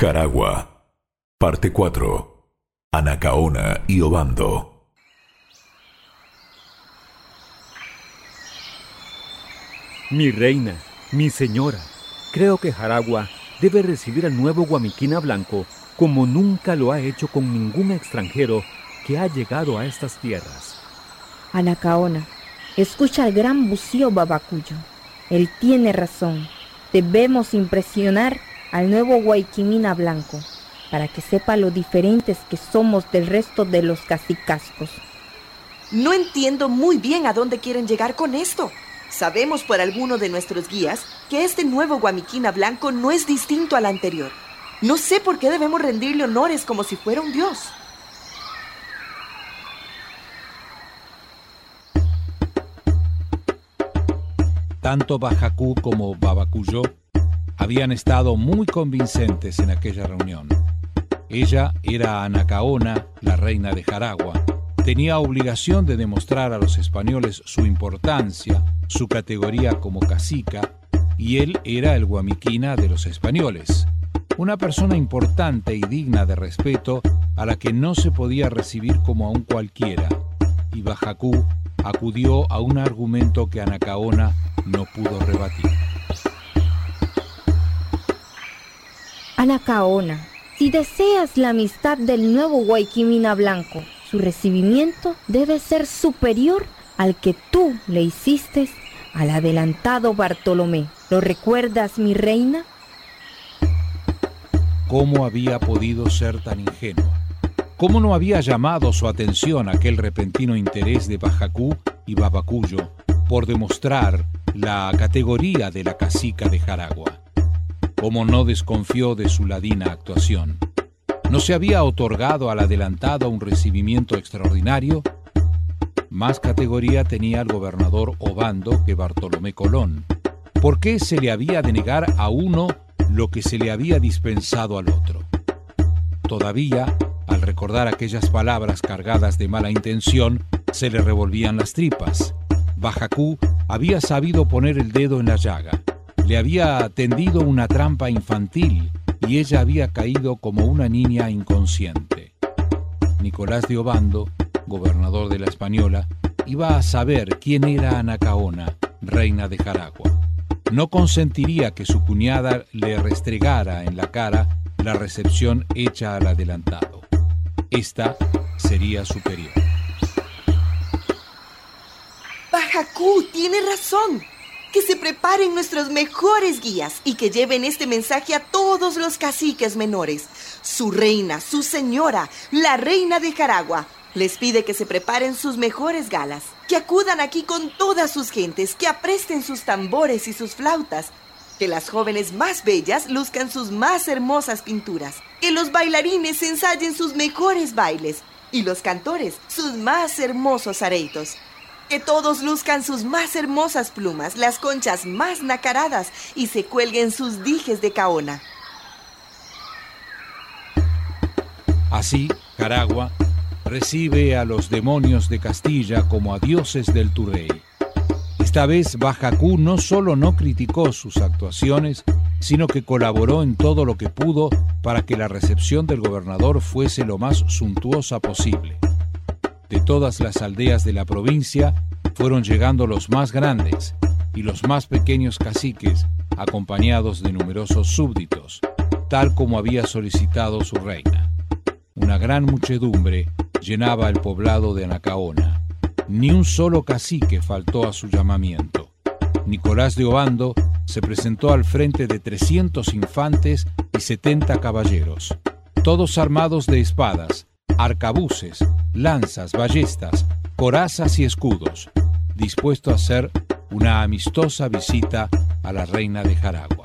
Jaragua. Parte 4. Anacaona y Obando. Mi reina, mi señora, creo que Jaragua debe recibir al nuevo Guamiquina Blanco como nunca lo ha hecho con ningún extranjero que ha llegado a estas tierras. Anacaona, escucha al gran bucío Babacuyo. Él tiene razón. Debemos impresionar al nuevo Guayquimina Blanco para que sepa lo diferentes que somos del resto de los cacicascos. No entiendo muy bien a dónde quieren llegar con esto. Sabemos por alguno de nuestros guías que este nuevo Guamiquina Blanco no es distinto al anterior. No sé por qué debemos rendirle honores como si fuera un dios. Tanto Bajacú como Babacuyo habían estado muy convincentes en aquella reunión. Ella era Anacaona, la reina de Jaragua. Tenía obligación de demostrar a los españoles su importancia, su categoría como cacica, y él era el guamiquina de los españoles. Una persona importante y digna de respeto a la que no se podía recibir como a un cualquiera. Y Bajacú acudió a un argumento que Anacaona no pudo rebatir. Anacaona, si deseas la amistad del nuevo Guayquimina Blanco, su recibimiento debe ser superior al que tú le hiciste al adelantado Bartolomé. ¿Lo recuerdas, mi reina? ¿Cómo había podido ser tan ingenuo? ¿Cómo no había llamado su atención aquel repentino interés de Bajacú y Babacuyo por demostrar la categoría de la cacica de Jaragua? ¿Cómo no desconfió de su ladina actuación? ¿No se había otorgado al adelantado un recibimiento extraordinario? Más categoría tenía el gobernador Obando que Bartolomé Colón. ¿Por qué se le había de negar a uno lo que se le había dispensado al otro? Todavía al recordar aquellas palabras cargadas de mala intención, se le revolvían las tripas. Bajacú había sabido poner el dedo en la llaga. Le había tendido una trampa infantil y ella había caído como una niña inconsciente. Nicolás de Obando, gobernador de la Española, iba a saber quién era Anacaona, reina de Jaragua. No consentiría que su cuñada le restregara en la cara la recepción hecha al adelantado. Esta sería superior. Bajacú tiene razón. Que se preparen nuestros mejores guías y que lleven este mensaje a todos los caciques menores. Su reina, su señora, la reina de Jaragua, les pide que se preparen sus mejores galas, que acudan aquí con todas sus gentes, que apresten sus tambores y sus flautas, que las jóvenes más bellas luzcan sus más hermosas pinturas, que los bailarines ensayen sus mejores bailes y los cantores sus más hermosos areitos. Que todos luzcan sus más hermosas plumas, las conchas más nacaradas y se cuelguen sus dijes de caona. Así, Caragua recibe a los demonios de Castilla como a dioses del Turrey esta vez Bajacú no solo no criticó sus actuaciones, sino que colaboró en todo lo que pudo para que la recepción del gobernador fuese lo más suntuosa posible. De todas las aldeas de la provincia fueron llegando los más grandes y los más pequeños caciques, acompañados de numerosos súbditos, tal como había solicitado su reina. Una gran muchedumbre llenaba el poblado de Anacaona ni un solo cacique faltó a su llamamiento. Nicolás de Obando se presentó al frente de 300 infantes y 70 caballeros, todos armados de espadas, arcabuces, lanzas, ballestas, corazas y escudos, dispuesto a hacer una amistosa visita a la reina de Jaragua.